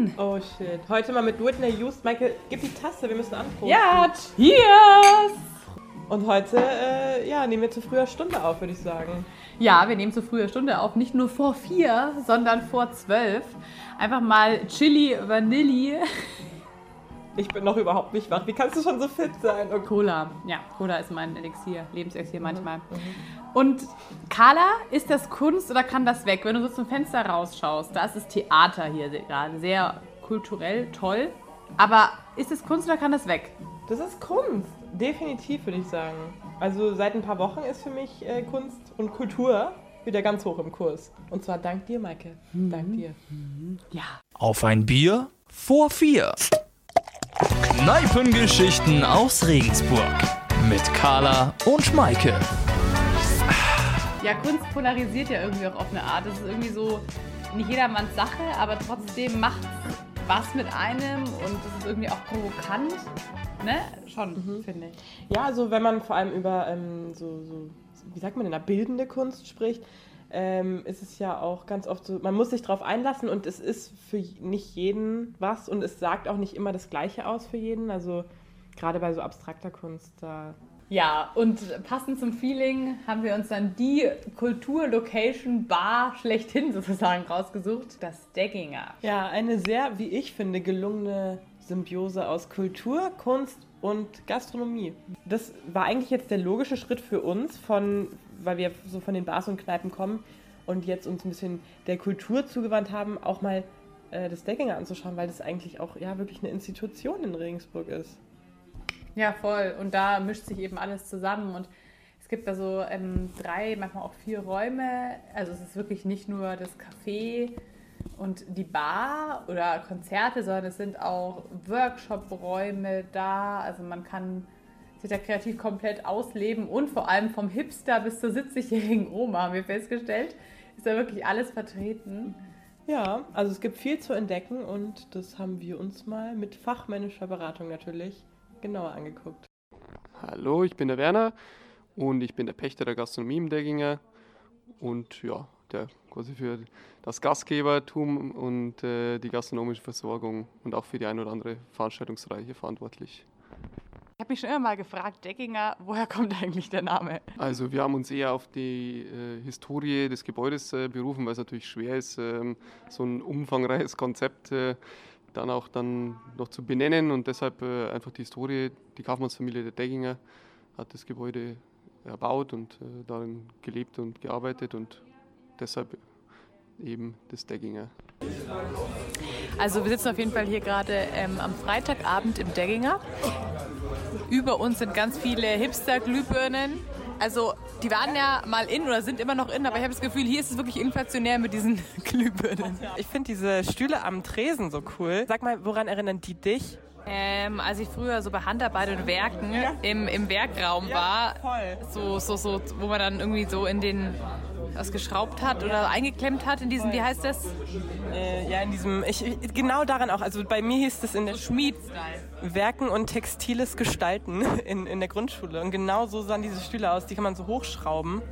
an. Oh shit. Heute mal mit Whitney Houston. Michael, gib die Tasse, wir müssen anproben. Ja, cheers! Und heute, äh, ja, nehmen wir zu früher Stunde auf, würde ich sagen. Ja, wir nehmen zu früher Stunde auf. Nicht nur vor vier, sondern vor zwölf. Einfach mal Chili Vanille. Ich bin noch überhaupt nicht wach. Wie kannst du schon so fit sein? Oh, Cola. Ja, Cola ist mein Elixier, Lebenselixier manchmal. Und Carla, ist das Kunst oder kann das weg? Wenn du so zum Fenster rausschaust, da ist das Theater hier gerade. Sehr kulturell, toll. Aber ist es Kunst oder kann das weg? Das ist Kunst. Definitiv, würde ich sagen. Also seit ein paar Wochen ist für mich äh, Kunst und Kultur wieder ganz hoch im Kurs. Und zwar dank dir, Maike. Dank dir. Ja. Auf ein Bier vor vier. Kneipengeschichten aus Regensburg. Mit Carla und Maike. Ja, Kunst polarisiert ja irgendwie auch auf eine Art. Das ist irgendwie so nicht jedermanns Sache, aber trotzdem macht was mit einem und das ist irgendwie auch provokant. Ne? Schon, finde ich. Ja, also wenn man vor allem über ähm, so, so, wie sagt man denn, da, bildende Kunst spricht, ähm, ist es ja auch ganz oft so, man muss sich darauf einlassen und es ist für nicht jeden was und es sagt auch nicht immer das Gleiche aus für jeden. Also gerade bei so abstrakter Kunst, da Ja, und passend zum Feeling haben wir uns dann die Kultur-Location Bar schlechthin sozusagen rausgesucht, das Degginger. Ja, eine sehr, wie ich finde, gelungene Symbiose aus Kultur, Kunst und Gastronomie. Das war eigentlich jetzt der logische Schritt für uns, von, weil wir so von den Bars und Kneipen kommen und jetzt uns ein bisschen der Kultur zugewandt haben, auch mal äh, das Deckinger anzuschauen, weil das eigentlich auch ja wirklich eine Institution in Regensburg ist. Ja, voll. Und da mischt sich eben alles zusammen. Und es gibt da so ähm, drei, manchmal auch vier Räume. Also es ist wirklich nicht nur das Café und die Bar oder Konzerte, sondern es sind auch Workshop-Räume da. Also man kann sich da kreativ komplett ausleben und vor allem vom Hipster bis zur 70-jährigen Oma, haben wir festgestellt, ist da wirklich alles vertreten. Ja, also es gibt viel zu entdecken und das haben wir uns mal mit fachmännischer Beratung natürlich genauer angeguckt. Hallo, ich bin der Werner und ich bin der Pächter der Gastronomie im Degginger und ja, der quasi für das Gastgebertum und äh, die gastronomische Versorgung und auch für die ein oder andere Veranstaltungsreihe verantwortlich. Ich habe mich schon immer mal gefragt, Deckinger, woher kommt eigentlich der Name? Also wir haben uns eher auf die äh, Historie des Gebäudes äh, berufen, weil es natürlich schwer ist, ähm, so ein umfangreiches Konzept äh, dann auch dann noch zu benennen und deshalb äh, einfach die Historie, die Kaufmannsfamilie der Degginger hat das Gebäude erbaut und äh, darin gelebt und gearbeitet und deshalb eben das Degginger. Also wir sitzen auf jeden Fall hier gerade ähm, am Freitagabend im Degginger. Über uns sind ganz viele Hipster-Glühbirnen. Also die waren ja mal in oder sind immer noch in, aber ich habe das Gefühl, hier ist es wirklich inflationär mit diesen Glühbirnen. Ich finde diese Stühle am Tresen so cool. Sag mal, woran erinnern die dich? Ähm, als ich früher so bei Handarbeit und Werken im, im Werkraum war, so, so, so, wo man dann irgendwie so in den was geschraubt hat oder eingeklemmt hat in diesen, wie heißt das? Äh, ja, in diesem, ich, genau daran auch. Also bei mir hieß es in der Schmied-Style. Werken und textiles Gestalten in, in der Grundschule. Und genau so sahen diese Stühle aus. Die kann man so hochschrauben.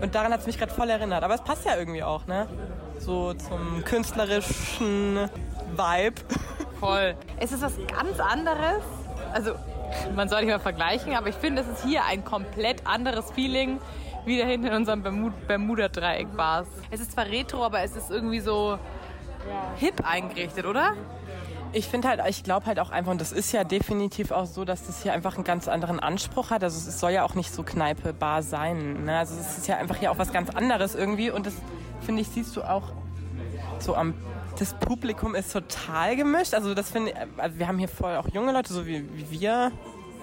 Und daran hat es mich gerade voll erinnert. Aber es passt ja irgendwie auch, ne? So zum künstlerischen Vibe. Voll. Es ist was ganz anderes. Also, man soll nicht mal vergleichen, aber ich finde, es ist hier ein komplett anderes Feeling wie da hinten in unserem Bermud Bermuda-Dreieck war es. ist zwar retro, aber es ist irgendwie so hip eingerichtet, oder? Ich finde halt, ich glaube halt auch einfach, und das ist ja definitiv auch so, dass das hier einfach einen ganz anderen Anspruch hat. Also es soll ja auch nicht so Kneipe, Bar sein. Ne? Also es ist ja einfach hier auch was ganz anderes irgendwie. Und das, finde ich, siehst du auch so am... Das Publikum ist total gemischt. Also das finde ich, also wir haben hier voll auch junge Leute, so wie, wie wir.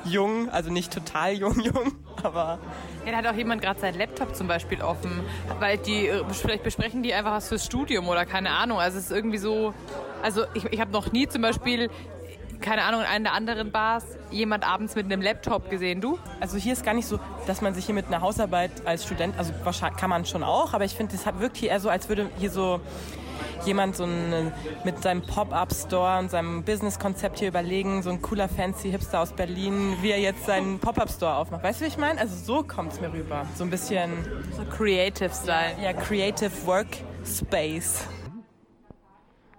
Jung, also nicht total jung, jung, aber Ja, da hat auch jemand gerade seinen Laptop zum Beispiel offen, weil die, äh, vielleicht besprechen die einfach was fürs Studium oder keine Ahnung. Also es ist irgendwie so, also ich, ich habe noch nie zum Beispiel, keine Ahnung, in einer der anderen Bars jemand abends mit einem Laptop gesehen. Du? Also hier ist gar nicht so, dass man sich hier mit einer Hausarbeit als Student, also wahrscheinlich kann man schon auch, aber ich finde, es hat- wirkt hier eher so, als würde hier so jemand so ein, mit seinem Pop-Up-Store und seinem Business-Konzept hier überlegen, so ein cooler fancy Hipster aus Berlin, wie er jetzt seinen Pop-Up-Store aufmacht. Weißt du, wie ich meine? Also so kommt es mir rüber. So ein bisschen, So Creative Style. ja, Creative Workspace.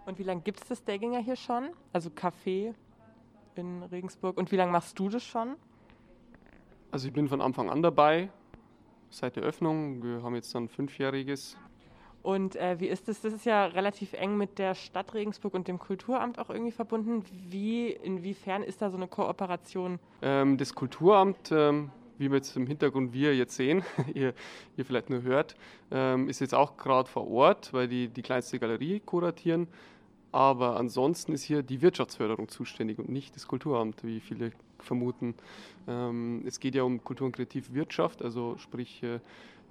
Und wie lange gibt es das Dagginger hier schon? Also Café in Regensburg. Und wie lange machst du das schon? Also ich bin von Anfang an dabei, seit der Öffnung. Wir haben jetzt dann fünfjähriges. Und äh, wie ist das? Das ist ja relativ eng mit der Stadt Regensburg und dem Kulturamt auch irgendwie verbunden. Wie, inwiefern ist da so eine Kooperation? Ähm, das Kulturamt, ähm, wie wir jetzt im Hintergrund wir jetzt sehen, ihr, ihr vielleicht nur hört, ähm, ist jetzt auch gerade vor Ort, weil die die kleinste Galerie kuratieren. Aber ansonsten ist hier die Wirtschaftsförderung zuständig und nicht das Kulturamt, wie viele vermuten. Ähm, es geht ja um Kultur- und Kreativwirtschaft, also sprich, äh,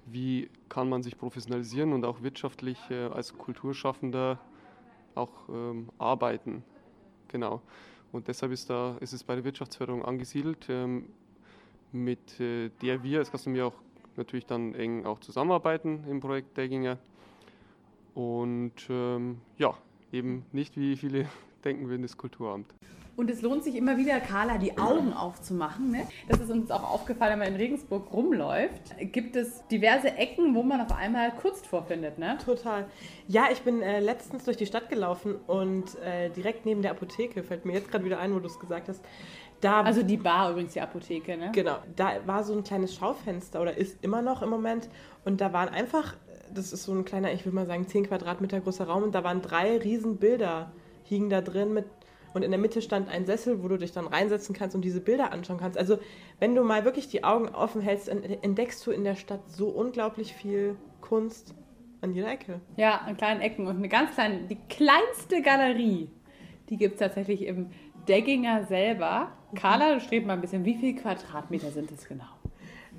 wie kann man sich professionalisieren und auch wirtschaftlich äh, als Kulturschaffender auch ähm, arbeiten. Genau. Und deshalb ist, da, ist es bei der Wirtschaftsförderung angesiedelt, ähm, mit äh, der wir als Gastronomie auch natürlich dann eng auch zusammenarbeiten im Projekt Dagginger. Und ähm, ja, eben nicht wie viele denken würden, das Kulturamt. Und es lohnt sich immer wieder, Carla, die Augen aufzumachen. Ne? Das ist uns auch aufgefallen, wenn man in Regensburg rumläuft. Gibt es diverse Ecken, wo man auf einmal Kunst vorfindet, ne? Total. Ja, ich bin äh, letztens durch die Stadt gelaufen und äh, direkt neben der Apotheke, fällt mir jetzt gerade wieder ein, wo du es gesagt hast, da, Also die Bar übrigens, die Apotheke, ne? Genau, da war so ein kleines Schaufenster oder ist immer noch im Moment. Und da waren einfach, das ist so ein kleiner, ich würde mal sagen, 10 Quadratmeter großer Raum. Und da waren drei riesen Bilder, hingen da drin mit. Und in der Mitte stand ein Sessel, wo du dich dann reinsetzen kannst und diese Bilder anschauen kannst. Also, wenn du mal wirklich die Augen offen hältst, entdeckst du in der Stadt so unglaublich viel Kunst an jeder Ecke. Ja, an kleinen Ecken und eine ganz kleine, die kleinste Galerie, die gibt es tatsächlich im Degginger selber. Carla, du strebst mal ein bisschen, wie viele Quadratmeter sind es genau?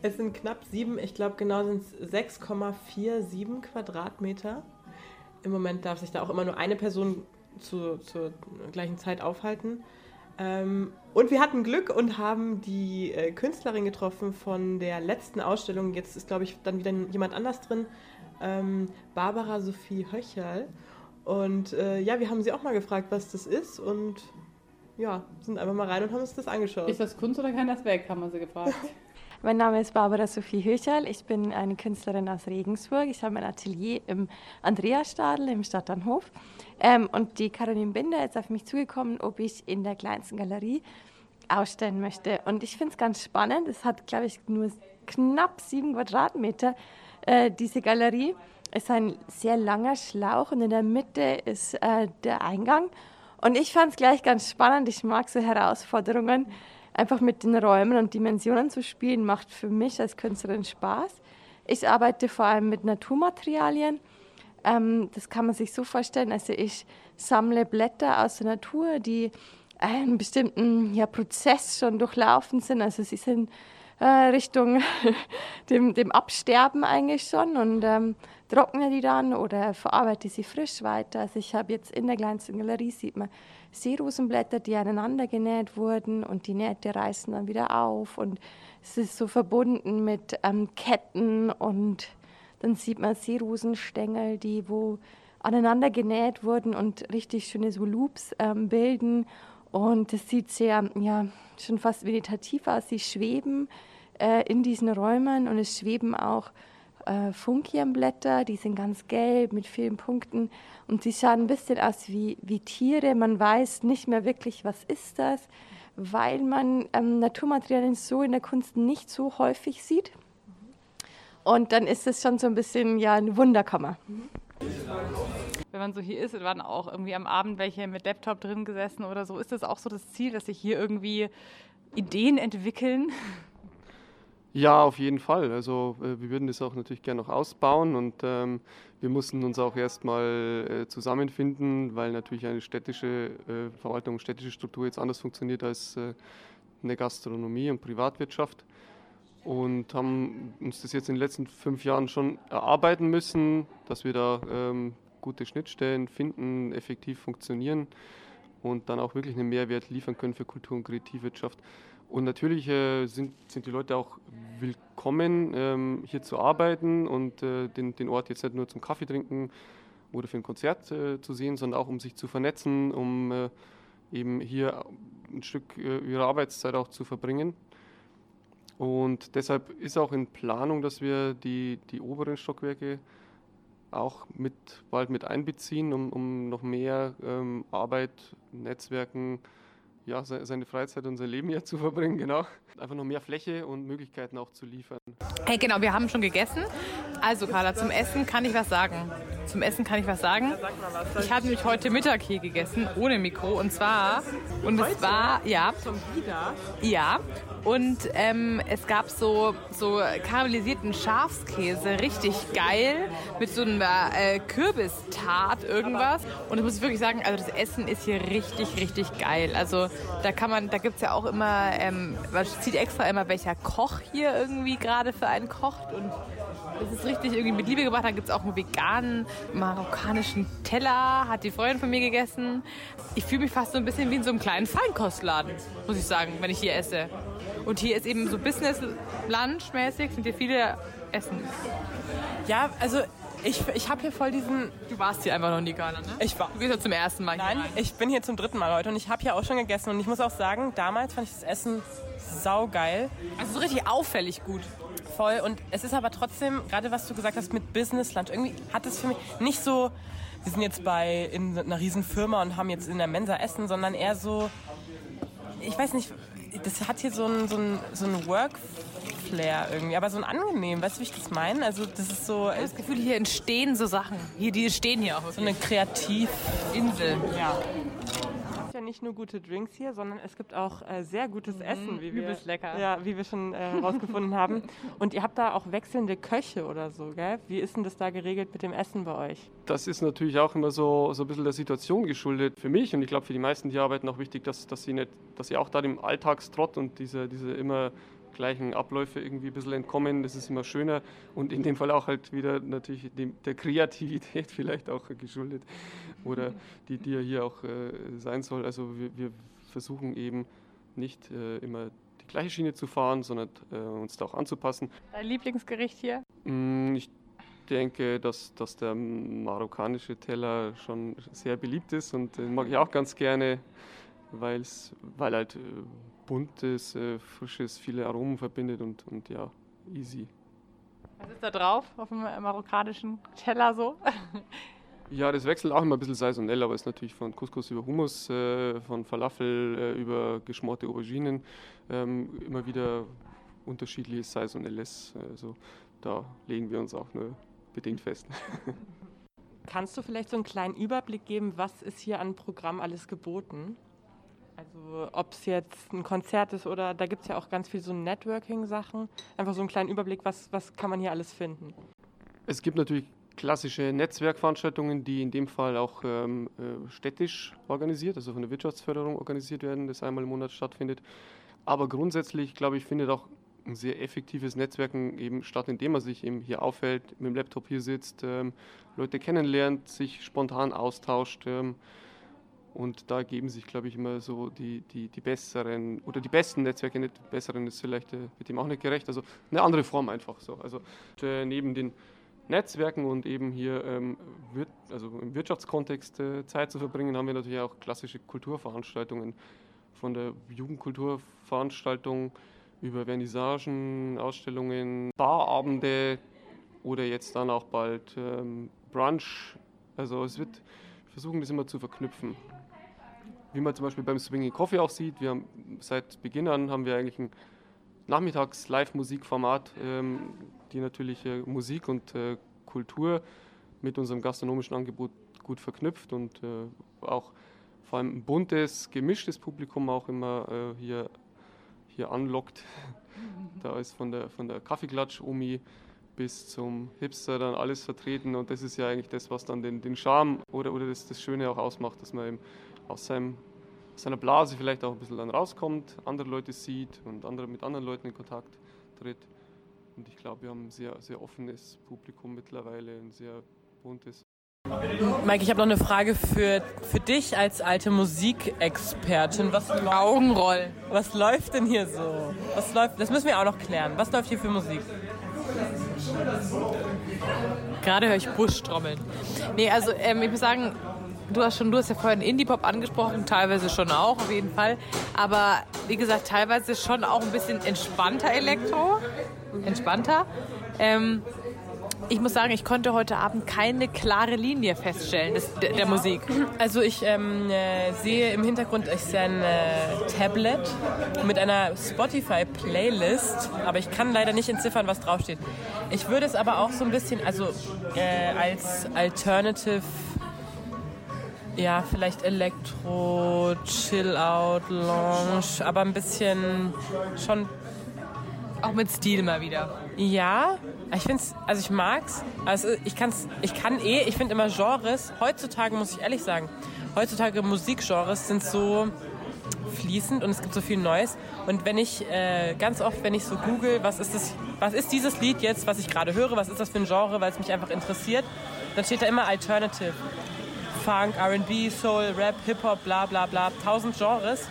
Es sind knapp sieben, ich glaube genau sind es 6,47 Quadratmeter. Im Moment darf sich da auch immer nur eine Person zu, zur gleichen Zeit aufhalten. Ähm, und wir hatten Glück und haben die äh, Künstlerin getroffen von der letzten Ausstellung. Jetzt ist, glaube ich, dann wieder jemand anders drin. Ähm, Barbara Sophie Höcherl. Und äh, ja, wir haben sie auch mal gefragt, was das ist. Und ja, sind einfach mal rein und haben uns das angeschaut. Ist das Kunst oder kann das weg, haben wir sie gefragt. Mein Name ist Barbara Sophie Höcherl. Ich bin eine Künstlerin aus Regensburg. Ich habe ein Atelier im Andreasstadel im Stadtbahnhof. Ähm, und die Caroline Binder ist auf mich zugekommen, ob ich in der kleinsten Galerie ausstellen möchte. Und ich finde es ganz spannend. Es hat, glaube ich, nur knapp sieben Quadratmeter, äh, diese Galerie. Es ist ein sehr langer Schlauch und in der Mitte ist äh, der Eingang. Und ich fand es gleich ganz spannend. Ich mag so Herausforderungen einfach mit den Räumen und Dimensionen zu spielen, macht für mich als Künstlerin Spaß. Ich arbeite vor allem mit Naturmaterialien. Ähm, das kann man sich so vorstellen. Also ich sammle Blätter aus der Natur, die einen bestimmten ja, Prozess schon durchlaufen sind. Also sie sind äh, Richtung dem, dem Absterben eigentlich schon und ähm, trockne die dann oder verarbeite sie frisch weiter. Also ich habe jetzt in der kleinsten Galerie, sieht man Seerosenblätter, die aneinander genäht wurden und die Nähte reißen dann wieder auf und es ist so verbunden mit ähm, Ketten und dann sieht man Seerosenstängel, die wo aneinander genäht wurden und richtig schöne so Loops ähm, bilden und das sieht sehr, ja, schon fast meditativ aus. Sie schweben äh, in diesen Räumen und es schweben auch äh, Funkienblätter, die sind ganz gelb mit vielen Punkten und sie schauen ein bisschen aus wie, wie Tiere. Man weiß nicht mehr wirklich, was ist das, weil man ähm, Naturmaterialien so in der Kunst nicht so häufig sieht. Und dann ist es schon so ein bisschen ja eine Wunderkammer. Wenn man so hier ist, waren auch irgendwie am Abend welche mit Laptop drin gesessen oder so. Ist das auch so das Ziel, dass sich hier irgendwie Ideen entwickeln? Ja, auf jeden Fall. Also äh, wir würden das auch natürlich gerne noch ausbauen und ähm, wir mussten uns auch erstmal äh, zusammenfinden, weil natürlich eine städtische äh, Verwaltung, städtische Struktur jetzt anders funktioniert als äh, eine Gastronomie und Privatwirtschaft und haben uns das jetzt in den letzten fünf Jahren schon erarbeiten müssen, dass wir da ähm, gute Schnittstellen finden, effektiv funktionieren und dann auch wirklich einen Mehrwert liefern können für Kultur und Kreativwirtschaft. Und natürlich äh, sind, sind die Leute auch willkommen, ähm, hier zu arbeiten und äh, den, den Ort jetzt nicht nur zum Kaffee trinken oder für ein Konzert äh, zu sehen, sondern auch um sich zu vernetzen, um äh, eben hier ein Stück äh, ihrer Arbeitszeit auch zu verbringen. Und deshalb ist auch in Planung, dass wir die, die oberen Stockwerke auch mit, bald mit einbeziehen, um, um noch mehr ähm, Arbeit, Netzwerken, ja, seine Freizeit und sein Leben hier zu verbringen, genau. Einfach noch mehr Fläche und Möglichkeiten auch zu liefern. Hey, genau, wir haben schon gegessen. Also, Carla, zum Essen kann ich was sagen. Zum Essen kann ich was sagen. Ich habe nämlich heute Mittag hier gegessen, ohne Mikro. Und zwar, und es war, ja. Ja. Und ähm, es gab so, so karamellisierten Schafskäse, richtig geil, mit so einer äh, Kürbistart irgendwas. Und ich muss wirklich sagen, also das Essen ist hier richtig, richtig geil. Also da kann man, da gibt es ja auch immer, ähm, man sieht extra immer, welcher Koch hier irgendwie gerade für einen kocht. Und das ist richtig irgendwie mit Liebe gemacht. Da gibt es auch einen veganen, marokkanischen Teller, hat die Freundin von mir gegessen. Ich fühle mich fast so ein bisschen wie in so einem kleinen Feinkostladen, muss ich sagen, wenn ich hier esse. Und hier ist eben so Business-Lunch-mäßig, sind hier viele Essen. Ja, also ich, ich habe hier voll diesen. Du warst hier einfach noch nie, Carla, ne? Ich war. Du gehst ja zum ersten Mal Nein, hier rein. ich bin hier zum dritten Mal heute und ich habe hier auch schon gegessen. Und ich muss auch sagen, damals fand ich das Essen saugeil. Also so richtig auffällig gut. Voll. Und es ist aber trotzdem, gerade was du gesagt hast mit Business Lunch, irgendwie hat es für mich nicht so, wir sind jetzt bei in einer riesen Firma und haben jetzt in der Mensa Essen, sondern eher so, ich weiß nicht, das hat hier so ein, so ein, so ein Work-Flair irgendwie, aber so ein angenehm, weißt du, wie ich das meine? Also das ist so... Ich habe das Gefühl, hier entstehen so Sachen. Hier, die stehen hier auch. So eine Kreativinsel. Ja. Nicht nur gute Drinks hier, sondern es gibt auch äh, sehr gutes Essen, wie wir, lecker. Ja, wie wir schon äh, herausgefunden haben. Und ihr habt da auch wechselnde Köche oder so, gell? Wie ist denn das da geregelt mit dem Essen bei euch? Das ist natürlich auch immer so, so ein bisschen der Situation geschuldet. Für mich und ich glaube für die meisten, die arbeiten, auch wichtig, dass, dass, sie, nicht, dass sie auch da dem Alltagstrott und diese, diese immer gleichen Abläufe irgendwie ein bisschen entkommen. Das ist immer schöner und in dem Fall auch halt wieder natürlich dem, der Kreativität vielleicht auch geschuldet oder die, die ja hier auch äh, sein soll. Also wir, wir versuchen eben nicht äh, immer die gleiche Schiene zu fahren, sondern äh, uns da auch anzupassen. Dein Lieblingsgericht hier? Mm, Ich denke, dass, dass der marokkanische Teller schon sehr beliebt ist und den mag ich auch ganz gerne, weil's, weil halt äh, buntes, äh, frisches, viele Aromen verbindet und, und ja, easy. Was ist da drauf auf dem marokkanischen Teller so? Ja, das wechselt auch immer ein bisschen saisonell, aber ist natürlich von Couscous über Hummus, äh, von Falafel äh, über geschmorte Auberginen ähm, immer wieder unterschiedliches saisonelles. Also da legen wir uns auch nur bedingt fest. Kannst du vielleicht so einen kleinen Überblick geben, was ist hier an Programm alles geboten? Also ob es jetzt ein Konzert ist oder da gibt es ja auch ganz viel so Networking-Sachen. Einfach so einen kleinen Überblick, was, was kann man hier alles finden? Es gibt natürlich klassische Netzwerkveranstaltungen, die in dem Fall auch ähm, äh, städtisch organisiert, also von der Wirtschaftsförderung organisiert werden, das einmal im Monat stattfindet. Aber grundsätzlich, glaube ich, findet auch ein sehr effektives Netzwerken eben statt, indem man sich eben hier aufhält, mit dem Laptop hier sitzt, ähm, Leute kennenlernt, sich spontan austauscht. Ähm, und da geben sich, glaube ich, immer so die, die, die besseren oder die besten Netzwerke, nicht besseren ist vielleicht äh, mit dem auch nicht gerecht. Also eine andere Form einfach so. Also äh, neben den Netzwerken und eben hier ähm, wird, also im Wirtschaftskontext äh, Zeit zu verbringen, haben wir natürlich auch klassische Kulturveranstaltungen. Von der Jugendkulturveranstaltung über Vernissagen, Ausstellungen, Barabende oder jetzt dann auch bald ähm, Brunch. Also es wird, wir versuchen das immer zu verknüpfen. Wie man zum Beispiel beim Swinging Coffee auch sieht, wir haben seit Beginn an haben wir eigentlich ein Nachmittags-Live-Musikformat, ähm, die natürlich äh, Musik und äh, Kultur mit unserem gastronomischen Angebot gut verknüpft und äh, auch vor allem ein buntes, gemischtes Publikum auch immer äh, hier, hier anlockt. Da ist von der, von der Kaffeeklatsch-Omi bis zum Hipster dann alles vertreten und das ist ja eigentlich das, was dann den, den Charme oder, oder das, das Schöne auch ausmacht, dass man eben aus, seinem, aus seiner Blase vielleicht auch ein bisschen dann rauskommt, andere Leute sieht und andere, mit anderen Leuten in Kontakt tritt. Und ich glaube, wir haben ein sehr, sehr offenes Publikum mittlerweile, ein sehr buntes. Mike, ich habe noch eine Frage für, für dich als alte Musikexpertin. Was, Augenroll. was läuft denn hier so? Was läuft, das müssen wir auch noch klären. Was läuft hier für Musik? Gerade höre ich Busch trommeln. Nee, also ähm, ich muss sagen, du hast schon, du hast ja vorhin Indie-Pop angesprochen, teilweise schon auch, auf jeden Fall. Aber wie gesagt, teilweise schon auch ein bisschen entspannter Elektro. Entspannter. Ähm, ich muss sagen, ich konnte heute Abend keine klare Linie feststellen des, der, der Musik. Also ich ähm, äh, sehe im Hintergrund ist ein äh, Tablet mit einer Spotify-Playlist, aber ich kann leider nicht entziffern, was draufsteht. Ich würde es aber auch so ein bisschen, also äh, als Alternative, ja, vielleicht Elektro, Chill-Out, Lounge, aber ein bisschen schon Auch mit Stil mal wieder. Ja, ich finde also ich mag's. Also ich kann's, ich kann eh, ich finde immer Genres, heutzutage muss ich ehrlich sagen, heutzutage Musikgenres sind so fließend und es gibt so viel Neues. Und wenn ich äh, ganz oft, wenn ich so google, was ist das, was ist dieses Lied jetzt, was ich gerade höre, was ist das für ein Genre, weil es mich einfach interessiert, dann steht da immer Alternative. Funk, RB, Soul, Rap, Hip-Hop, bla bla bla, tausend Genres,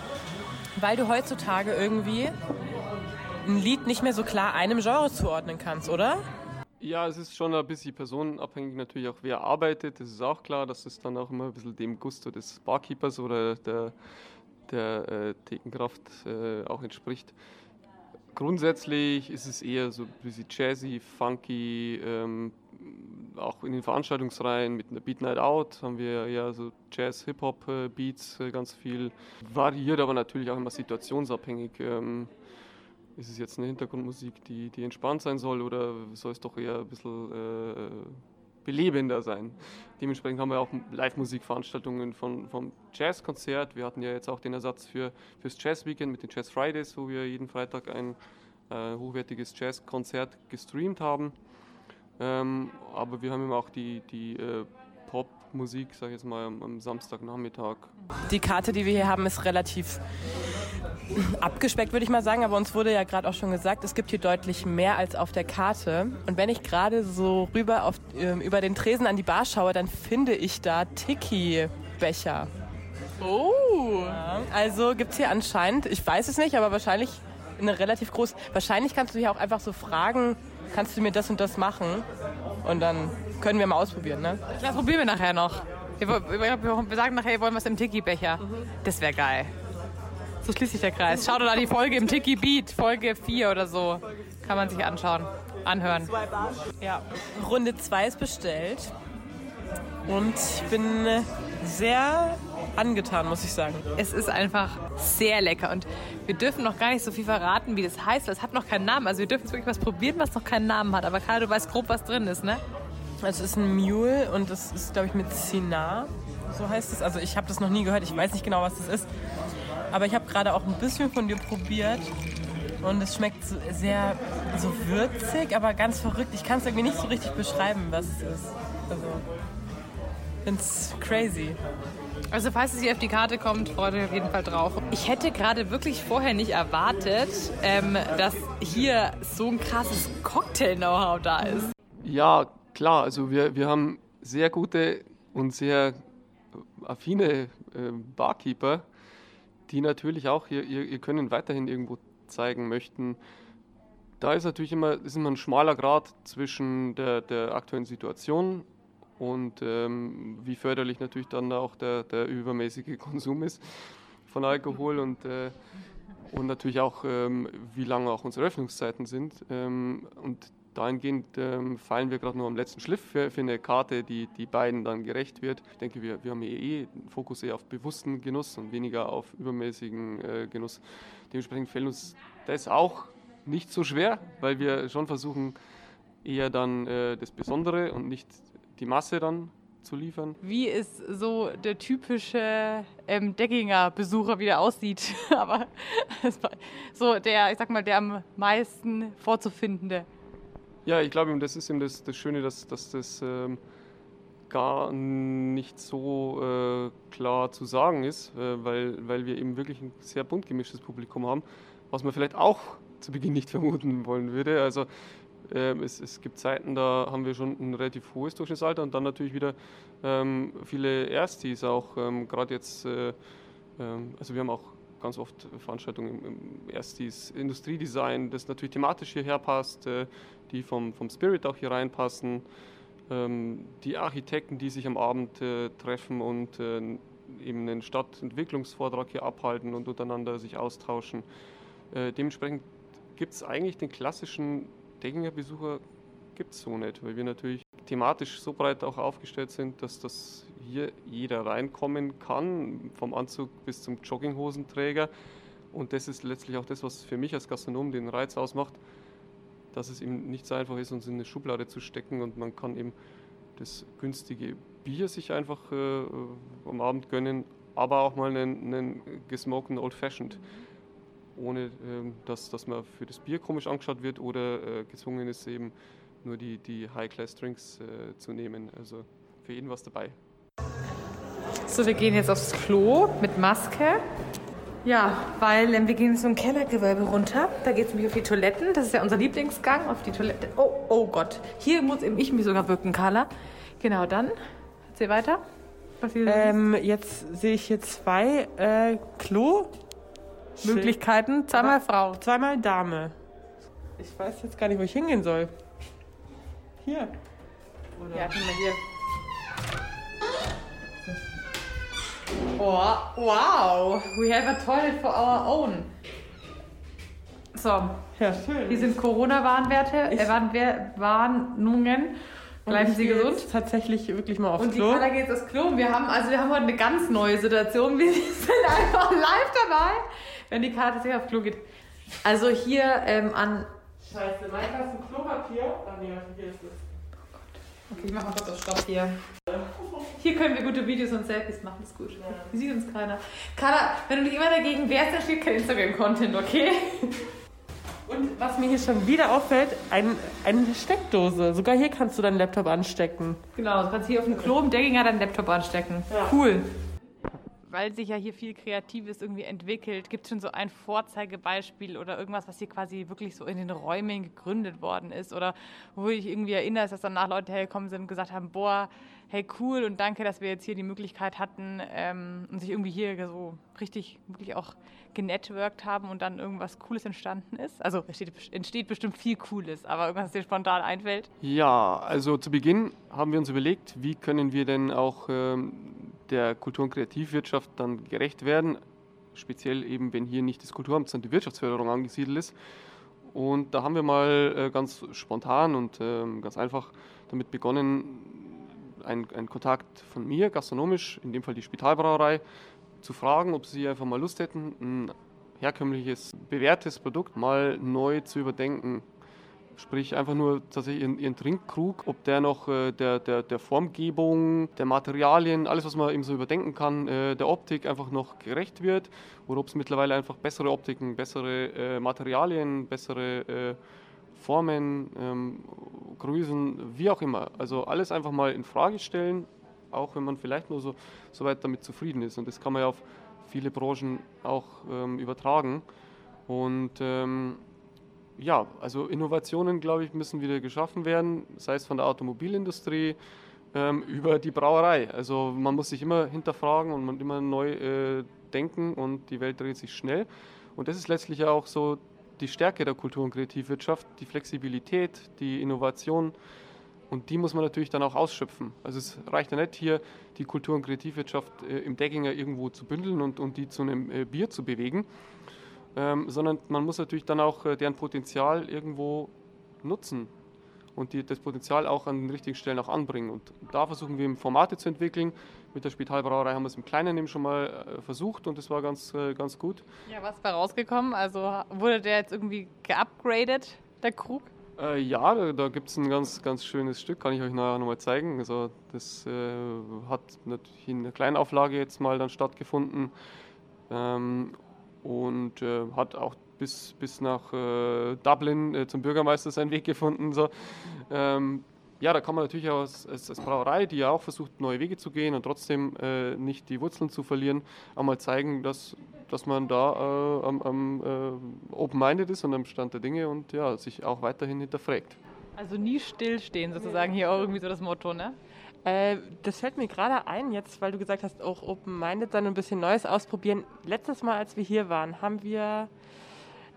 weil du heutzutage irgendwie ein Lied nicht mehr so klar einem Genre zuordnen kannst, oder? Ja, es ist schon ein bisschen personenabhängig natürlich auch, wer arbeitet. Das ist auch klar, dass es dann auch immer ein bisschen dem Gusto des Barkeepers oder der, der äh, Thekenkraft äh, auch entspricht. Grundsätzlich ist es eher so ein bisschen jazzy, funky, ähm, auch in den Veranstaltungsreihen mit einer Beat Night Out haben wir ja so Jazz-Hip-Hop-Beats äh, ganz viel. Variiert aber natürlich auch immer situationsabhängig. Ähm, ist es jetzt eine Hintergrundmusik, die, die entspannt sein soll oder soll es doch eher ein bisschen äh, belebender sein? Dementsprechend haben wir auch Live-Musikveranstaltungen von, vom Jazzkonzert. Wir hatten ja jetzt auch den Ersatz für, fürs Jazz-Weekend mit den Jazz Fridays, wo wir jeden Freitag ein äh, hochwertiges Jazzkonzert gestreamt haben. Ähm, aber wir haben eben auch die, die äh, Popmusik, sag ich jetzt mal, am, am Samstagnachmittag. Die Karte, die wir hier haben, ist relativ abgespeckt, würde ich mal sagen. Aber uns wurde ja gerade auch schon gesagt, es gibt hier deutlich mehr als auf der Karte. Und wenn ich gerade so rüber auf, ähm, über den Tresen an die Bar schaue, dann finde ich da Tiki-Becher. Oh! Ja, also gibt es hier anscheinend, ich weiß es nicht, aber wahrscheinlich eine relativ groß. Wahrscheinlich kannst du hier auch einfach so fragen, kannst du mir das und das machen? Und dann können wir mal ausprobieren, ne? Das probieren wir nachher noch. Wir, wir, wir sagen nachher, wir wollen was im Tiki-Becher. Das wäre geil. So schließt sich der Kreis. Schaut doch an die Folge im Tiki Beat, Folge 4 oder so. Kann man sich anschauen, anhören. Ja, Runde 2 ist bestellt. Und ich bin sehr angetan, muss ich sagen. Es ist einfach sehr lecker und wir dürfen noch gar nicht so viel verraten, wie das heißt, weil es hat noch keinen Namen. Also wir dürfen jetzt wirklich was probieren, was noch keinen Namen hat. Aber Karl, du weißt grob, was drin ist, ne? Es ist ein Mule und das ist, glaube ich, mit Sinar. So heißt es. Also ich habe das noch nie gehört. Ich weiß nicht genau, was das ist. Aber ich habe gerade auch ein bisschen von dir probiert. Und es schmeckt so sehr so würzig, aber ganz verrückt. Ich kann es irgendwie nicht so richtig beschreiben, was es ist. Also, ich finde es crazy. Also falls es hier auf die Karte kommt, freut euch auf jeden Fall drauf. Ich hätte gerade wirklich vorher nicht erwartet, ähm, dass hier so ein krasses Cocktail-Know-how da ist. Ja, klar, also wir, wir haben sehr gute und sehr affine äh, Barkeeper, die natürlich auch ihr, ihr, ihr Können weiterhin irgendwo zeigen möchten. Da ist natürlich immer, ist immer ein schmaler Grad zwischen der, der aktuellen Situation und ähm, wie förderlich natürlich dann auch der, der übermäßige Konsum ist von Alkohol und, äh, und natürlich auch, ähm, wie lange auch unsere Öffnungszeiten sind. Ähm, und dahingehend ähm, fallen wir gerade nur am letzten Schliff für, für eine Karte, die, die beiden dann gerecht wird. Ich denke, wir, wir haben hier eh einen Fokus eher auf bewussten Genuss und weniger auf übermäßigen äh, Genuss. Dementsprechend fällt uns das auch nicht so schwer, weil wir schon versuchen, eher dann äh, das Besondere und nicht die Masse dann zu liefern. Wie ist so der typische ähm, Deckinger-Besucher wieder aussieht. Aber so der, ich sag mal, der am meisten vorzufindende. Ja, ich glaube, das ist eben das, das Schöne, dass, dass das ähm, gar nicht so äh, klar zu sagen ist, äh, weil, weil wir eben wirklich ein sehr bunt gemischtes Publikum haben, was man vielleicht auch zu Beginn nicht vermuten wollen würde. Also ähm, es, es, gibt Zeiten, da haben wir schon ein relativ hohes Durchschnittsalter und dann natürlich wieder ähm, viele Erstis auch, ähm, gerade jetzt, äh, ähm, also wir haben auch ganz oft Veranstaltungen im, im Erstis Industriedesign, das natürlich thematisch hierher passt, äh, die vom, vom Spirit auch hier reinpassen, ähm, die Architekten, die sich am Abend äh, treffen und äh, eben einen Stadtentwicklungsvortrag hier abhalten und untereinander sich austauschen. Äh, dementsprechend gibt es eigentlich den klassischen Deckinger Besucher gibt es so nicht, weil wir natürlich thematisch so breit auch aufgestellt sind, dass das hier jeder reinkommen kann, vom Anzug bis zum Jogginghosenträger. Und das ist letztlich auch das, was für mich als Gastronom den Reiz ausmacht, dass es eben nicht so einfach ist, uns in eine Schublade zu stecken und man kann eben das günstige Bier sich einfach äh, am Abend gönnen, aber auch mal einen, einen gesmokten Old Fashioned, ohne ähm, dass, dass man für das Bier komisch angeschaut wird oder äh, gezwungen ist, eben nur die, die High-Class-Drinks äh, zu nehmen. Also für jeden was dabei. So, wir gehen jetzt aufs Klo mit Maske. Ja, weil ähm, wir gehen ein Kellergewölbe runter. Da geht es nämlich auf die Toiletten. Das ist ja unser Lieblingsgang, auf die Toilette. Oh, oh Gott. Hier muss eben ich mich sogar wirken, Carla. Genau, dann. Erzähl weiter. Was hier Ähm, jetzt sehe ich hier zwei äh, Klo. Möglichkeiten. Zweimal Frau. Zweimal Dame. Ich weiß jetzt gar nicht, wo ich hingehen soll. Hier. Oder? Ja, guck mal hier. Oh, wow. We have a toilet for our own. So, Ja, schön. hier sind Corona-Warnwerte, äh, Warnungen. Bleiben Und Sie gesund. Tatsächlich wirklich mal aufs Und die Klo. Carla geht aufs Klo. Und wir haben, also wir haben heute eine ganz neue Situation. Wir sind einfach live dabei, wenn die Karte sich aufs Klo geht. Also hier ähm, an. Scheiße, Mike, hast du Klopapier? Ah, nee, hier ist es. Okay, ich mach mal kurz auf Stopp hier. Hier können wir gute Videos und Selfies machen, ist gut. Wie sieht uns keiner? Carla, wenn du dich immer dagegen wehrst, dann steht kein Instagram-Content, okay? Und was mir hier schon wieder auffällt, ein, eine Steckdose. Sogar hier kannst du deinen Laptop anstecken. Genau, du kannst hier auf dem Klo im Deckinger deinen Laptop anstecken. Ja. Cool. Weil sich ja hier viel Kreatives irgendwie entwickelt, gibt es schon so ein Vorzeigebeispiel oder irgendwas, was hier quasi wirklich so in den Räumen gegründet worden ist oder wo ich irgendwie erinnere, dass danach Leute hergekommen sind und gesagt haben, boah, hey cool und danke, dass wir jetzt hier die Möglichkeit hatten ähm, und sich irgendwie hier so richtig wirklich auch genetworked haben und dann irgendwas Cooles entstanden ist. Also es steht, entsteht bestimmt viel Cooles, aber irgendwas, was dir spontan einfällt. Ja, also zu Beginn haben wir uns überlegt, wie können wir denn auch ähm, der Kultur- und Kreativwirtschaft dann gerecht werden, speziell eben, wenn hier nicht das Kulturamt, sondern die Wirtschaftsförderung angesiedelt ist. Und da haben wir mal äh, ganz spontan und ähm, ganz einfach damit begonnen, einen, einen Kontakt von mir, gastronomisch, in dem Fall die Spitalbrauerei, zu fragen, ob sie einfach mal Lust hätten, ein herkömmliches, bewährtes Produkt mal neu zu überdenken. Sprich, einfach nur tatsächlich ihren, ihren Trinkkrug, ob der noch äh, der, der, der Formgebung, der Materialien, alles, was man eben so überdenken kann, äh, der Optik einfach noch gerecht wird. Oder ob es mittlerweile einfach bessere Optiken, bessere äh, Materialien, bessere äh, Formen, ähm, Größen, wie auch immer. Also alles einfach mal in Frage stellen, auch wenn man vielleicht nur so, so weit damit zufrieden ist. Und das kann man ja auf viele Branchen auch ähm, übertragen. Und ähm, ja, also Innovationen, glaube ich, müssen wieder geschaffen werden, sei es von der Automobilindustrie ähm, über die Brauerei. Also man muss sich immer hinterfragen und immer neu äh, denken und die Welt dreht sich schnell. Und das ist letztlich ja auch so die Stärke der Kultur- und Kreativwirtschaft, die Flexibilität, die Innovation. Und die muss man natürlich dann auch ausschöpfen. Also es reicht ja nicht hier, die Kultur- und Kreativwirtschaft äh, im Deckinger irgendwo zu bündeln und, und die zu einem äh, Bier zu bewegen, ähm, sondern man muss natürlich dann auch äh, deren Potenzial irgendwo nutzen und die, das Potenzial auch an den richtigen Stellen auch anbringen. Und da versuchen wir Formate zu entwickeln. Mit der Spitalbrauerei haben wir es im Kleinen eben schon mal äh, versucht und das war ganz, äh, ganz gut. Ja, was da rausgekommen? Also wurde der jetzt irgendwie geupgradet, der Krug? Äh, ja, da, da gibt es ein ganz, ganz schönes Stück, kann ich euch nachher nochmal zeigen. Also das äh, hat natürlich in der Kleinauflage jetzt mal dann stattgefunden ähm, und äh, hat auch bis, bis nach äh, Dublin äh, zum Bürgermeister seinen Weg gefunden. So. Ähm, ja, da kann man natürlich auch als, als, als, Brauerei, die ja auch versucht, neue Wege zu gehen und trotzdem äh, nicht die Wurzeln zu verlieren, auch mal zeigen, dass, dass man da äh, am, am äh, open-minded ist und am Stand der Dinge und ja, sich auch weiterhin hinterfragt. Also nie stillstehen sozusagen hier auch irgendwie so das Motto, ne? Äh, das fällt mir gerade ein, jetzt, weil du gesagt hast, auch open-minded sein und ein bisschen Neues ausprobieren. Letztes Mal, als wir hier waren, haben wir,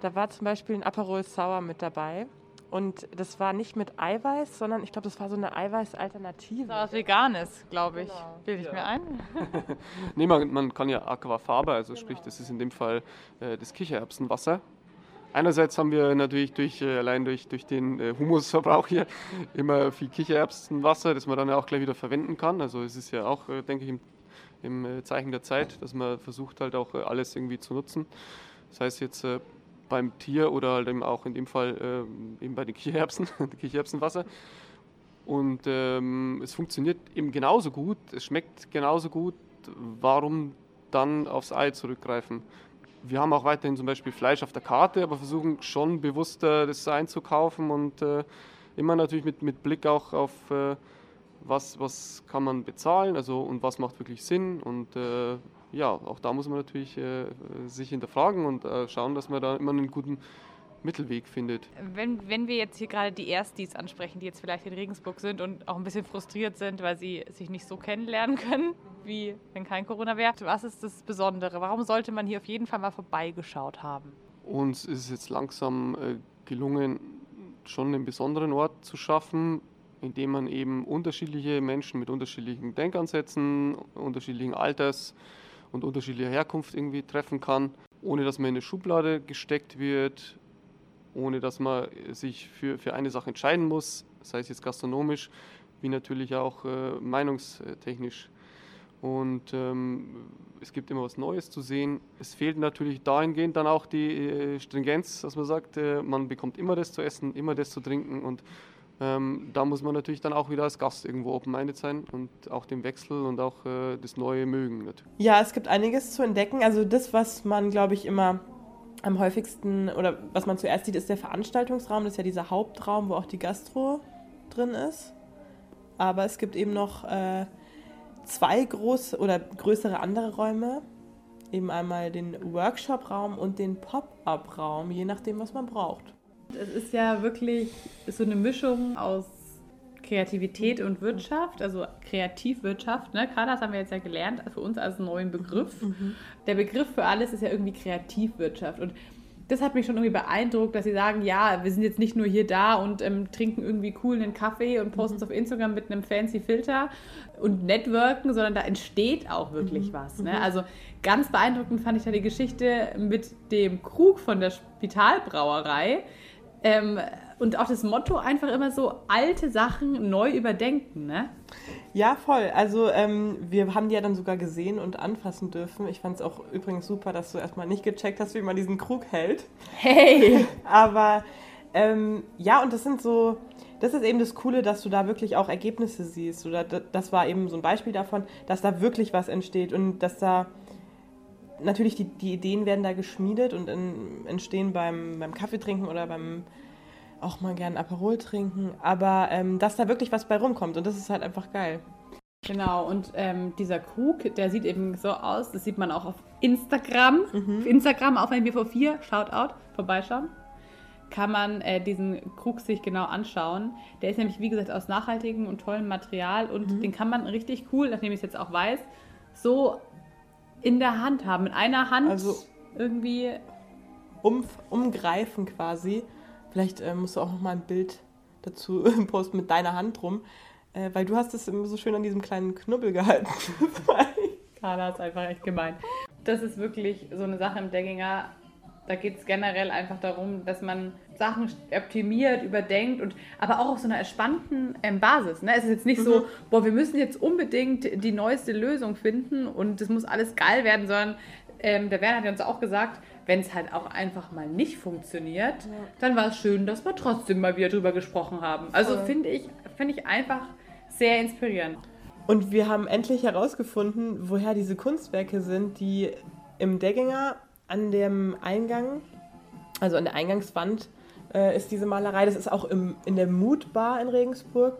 da war zum Beispiel ein Aperol Sour mit dabei. Und das war nicht mit Eiweiß, sondern ich glaube, das war so eine Eiweiß-Alternative. Das war was Veganes, glaube ich. Genau. Bilde ich Ja. mir ein. Nee, man, man kann ja Aquafaba, also sprich, das ist in dem Fall äh, das Kichererbsenwasser, Einerseits haben wir natürlich durch, äh, allein durch, durch den äh, Humusverbrauch hier immer viel Kichererbsenwasser, das man dann auch gleich wieder verwenden kann. Also es ist ja auch, äh, denke ich, im, im Zeichen der Zeit, dass man versucht halt auch alles irgendwie zu nutzen. Das heißt jetzt beim Tier oder halt eben auch in dem Fall eben bei den Kichererbsen, Kichererbsenwasser. Und ähm, es funktioniert eben genauso gut, es schmeckt genauso gut. Warum dann aufs Ei zurückgreifen? Wir haben auch weiterhin zum Beispiel Fleisch auf der Karte, aber versuchen schon bewusster das einzukaufen und äh, immer natürlich mit, mit Blick auch auf, äh, was, was kann man bezahlen also, und was macht wirklich Sinn. Und äh, ja, auch da muss man natürlich äh, sich hinterfragen und äh, schauen, dass man da immer einen guten Mittelweg findet. Wenn, wenn wir jetzt hier gerade die Erstis ansprechen, die jetzt vielleicht in Regensburg sind und auch ein bisschen frustriert sind, weil sie sich nicht so kennenlernen können, wie wenn kein Corona wäre, was ist das Besondere? Warum sollte man hier auf jeden Fall mal vorbeigeschaut haben? Uns ist es jetzt langsam äh, gelungen, schon einen besonderen Ort zu schaffen, in dem man eben unterschiedliche Menschen mit unterschiedlichen Denkansätzen, unterschiedlichen Alters und unterschiedlicher Herkunft irgendwie treffen kann, ohne dass man in eine Schublade gesteckt wird, ohne dass man sich für, für eine Sache entscheiden muss, sei es jetzt gastronomisch, wie natürlich auch äh, meinungstechnisch. Und ähm, es gibt immer was Neues zu sehen. Es fehlt natürlich dahingehend dann auch die äh, Stringenz, dass man sagt, äh, man bekommt immer das zu essen, immer das zu trinken. Und ähm, da muss man natürlich dann auch wieder als Gast irgendwo open-minded sein und auch den Wechsel und auch äh, das Neue mögen. Natürlich. Ja, es gibt einiges zu entdecken. Also das, was man, glaube ich, immer am häufigsten oder was man zuerst sieht, ist der Veranstaltungsraum. Das ist ja dieser Hauptraum, wo auch die Gastro drin ist. Aber es gibt eben noch äh, zwei große oder größere andere Räume. Eben einmal den Workshop-Raum und den Pop-up-Raum, je nachdem, was man braucht. Es ist ja wirklich so eine Mischung aus Kreativität und Wirtschaft, also Kreativwirtschaft. Ne? Gerade das haben wir jetzt ja gelernt, für uns als neuen Begriff. Mhm. Der Begriff für alles ist ja irgendwie Kreativwirtschaft. Und das hat mich schon irgendwie beeindruckt, dass sie sagen, ja, wir sind jetzt nicht nur hier da und ähm, trinken irgendwie cool einen Kaffee und posten es auf Instagram mit einem fancy Filter und networken, sondern da entsteht auch wirklich was. Ne? Also ganz beeindruckend fand ich da die Geschichte mit dem Krug von der Spitalbrauerei. Ähm, und auch das Motto einfach immer so alte Sachen neu überdenken, ne? Ja, voll. Also ähm, wir haben die ja dann sogar gesehen und anfassen dürfen. Ich fand es auch übrigens super, dass du erstmal nicht gecheckt hast, wie man diesen Krug hält. Hey! Aber ähm, ja, und das sind so, das ist eben das Coole, dass du da wirklich auch Ergebnisse siehst. Oder das war eben so ein Beispiel davon, dass da wirklich was entsteht und dass da natürlich die, die Ideen werden da geschmiedet und in, entstehen beim, beim Kaffeetrinken oder beim auch mal gern Aperol trinken, aber ähm, dass da wirklich was bei rumkommt und das ist halt einfach geil. Genau, und ähm, dieser Krug, der sieht eben so aus, das sieht man auch auf Instagram. Auf Instagram, auf ein BV4, Shoutout, vorbeischauen. Kann man äh, diesen Krug sich genau anschauen. Der ist nämlich, wie gesagt, aus nachhaltigem und tollem Material und den kann man richtig cool, nachdem ich es jetzt auch weiß, so in der Hand haben. Mit einer Hand Also- irgendwie. Um, umgreifen quasi. Vielleicht äh, musst du auch noch mal ein Bild dazu posten mit deiner Hand drum, äh, weil du hast es immer so schön an diesem kleinen Knubbel gehalten. Carla ist einfach echt gemein. Das ist wirklich so eine Sache im Dagginger. Da geht es generell einfach darum, dass man Sachen optimiert, überdenkt und aber auch auf so einer entspannten ähm, Basis. Ne? Es ist jetzt nicht so, boah, wir müssen jetzt unbedingt die neueste Lösung finden und das muss alles geil werden, sondern ähm, der Werner hat ja uns auch gesagt, wenn es halt auch einfach mal nicht funktioniert, dann war es schön, dass wir trotzdem mal wieder drüber gesprochen haben. Also finde ich, finde ich einfach sehr inspirierend. Und wir haben endlich herausgefunden, woher diese Kunstwerke sind, die im Degginger an dem Eingang, also an der Eingangswand, äh, ist diese Malerei. Das ist auch im, in der Mood Bar in Regensburg.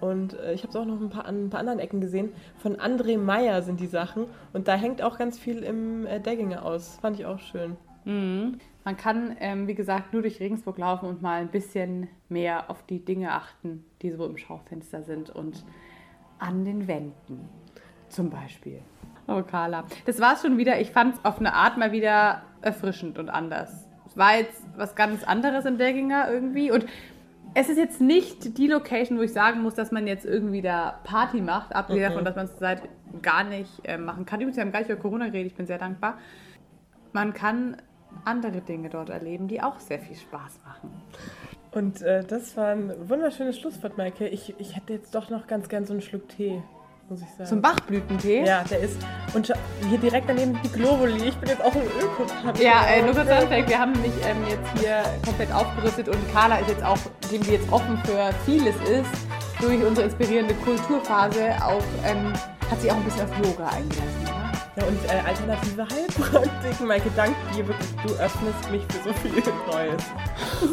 Und äh, ich habe es auch noch ein paar, an ein paar anderen Ecken gesehen. Von André Meyer sind die Sachen. Und da hängt auch ganz viel im äh, Degginger aus. Fand ich auch schön. Man kann, ähm, wie gesagt, nur durch Regensburg laufen und mal ein bisschen mehr auf die Dinge achten, die so im Schaufenster sind und an den Wänden zum Beispiel. Oh, Carla. Das war's schon wieder. Ich fand es auf eine Art mal wieder erfrischend und anders. Es war jetzt was ganz anderes im Dagginger irgendwie und es ist jetzt nicht die Location, wo ich sagen muss, dass man jetzt irgendwie da Party macht, abgesehen davon, dass man es seit gar nicht äh, machen kann. Übrigens, wir haben gar nicht über Corona geredet, ich bin sehr dankbar. Man kann andere Dinge dort erleben, die auch sehr viel Spaß machen. Und äh, das war ein wunderschönes Schlusswort, Maike. Ich, ich hätte jetzt doch noch ganz gern so einen Schluck Tee, muss ich sagen. Zum Bachblütentee? Ja, der ist. Und hier direkt daneben die Globuli. Ich bin jetzt auch ein öko Ja, äh, nur kurz Anfang, wir haben nämlich ähm, jetzt hier komplett aufgerüstet und Carla ist jetzt auch, dem sie jetzt offen für vieles ist, durch unsere inspirierende Kulturphase auch, ähm, hat sie auch ein bisschen auf Yoga eingelassen. Ja? Ja, und äh, alternative Heilpraktiken. Maike, danke dir wirklich. Du öffnest mich für so viel Neues.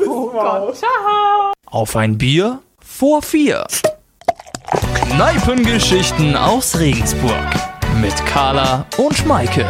Oh Gott, ciao! Auf ein Bier vor vier. Kneipengeschichten aus Regensburg mit Carla und Maike.